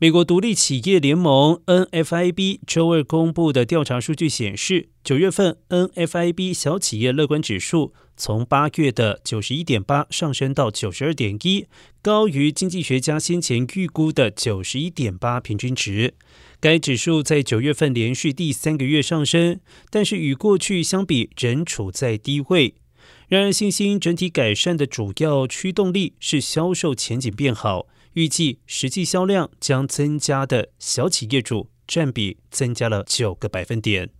美国独立企业联盟 NFIB 周二公布的调查数据显示，九月份 NFIB 小企业乐观指数从八月的九十一点八上升到九十二点一，高于经济学家先前预估的九十一点八平均值。该指数在九月份连续第三个月上升，但是与过去相比仍处在低位。然而，信心整体改善的主要驱动力是销售前景变好。预计实际销量将增加的小企业主占比增加了九个百分点。